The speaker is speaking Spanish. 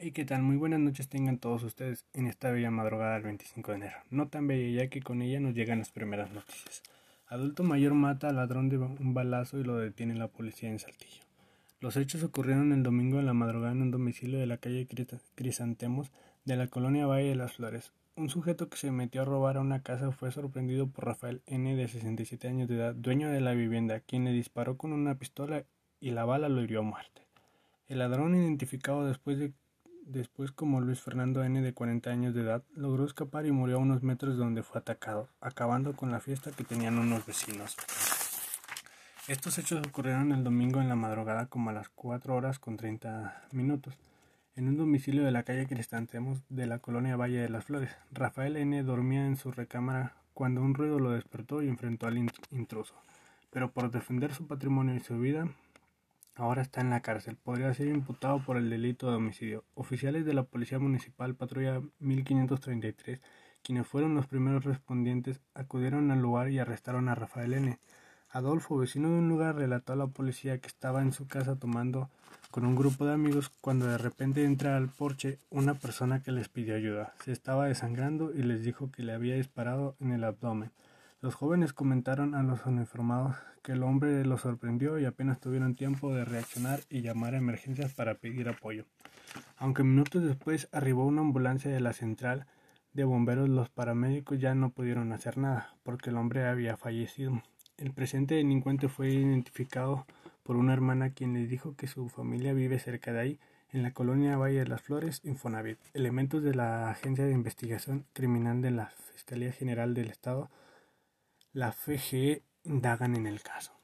Hey, ¿qué tal? Muy buenas noches tengan todos ustedes en esta bella madrugada del 25 de enero. No tan bella ya que con ella nos llegan las primeras noticias. Adulto mayor mata al ladrón de un balazo y lo detiene la policía en Saltillo. Los hechos ocurrieron el domingo en la madrugada en un domicilio de la calle Crisantemos de la colonia Valle de las Flores. Un sujeto que se metió a robar a una casa fue sorprendido por Rafael N. de 67 años de edad, dueño de la vivienda, quien le disparó con una pistola y la bala lo hirió a muerte. El ladrón, identificado después de Después, como Luis Fernando N. de 40 años de edad, logró escapar y murió a unos metros donde fue atacado, acabando con la fiesta que tenían unos vecinos. Estos hechos ocurrieron el domingo en la madrugada como a las 4 horas con 30 minutos, en un domicilio de la calle Cristantemos de la colonia Valle de las Flores. Rafael N. dormía en su recámara cuando un ruido lo despertó y enfrentó al intruso, pero por defender su patrimonio y su vida, Ahora está en la cárcel. Podría ser imputado por el delito de homicidio. Oficiales de la Policía Municipal Patrulla 1533, quienes fueron los primeros respondientes, acudieron al lugar y arrestaron a Rafael N. Adolfo, vecino de un lugar, relató a la policía que estaba en su casa tomando con un grupo de amigos cuando de repente entra al porche una persona que les pidió ayuda. Se estaba desangrando y les dijo que le había disparado en el abdomen. Los jóvenes comentaron a los uniformados que el hombre los sorprendió y apenas tuvieron tiempo de reaccionar y llamar a emergencias para pedir apoyo. Aunque minutos después arribó una ambulancia de la central de bomberos, los paramédicos ya no pudieron hacer nada porque el hombre había fallecido. El presente delincuente fue identificado por una hermana quien le dijo que su familia vive cerca de ahí, en la colonia Valle de las Flores, Infonavit. Elementos de la Agencia de Investigación Criminal de la Fiscalía General del Estado la FGE indagan en el caso.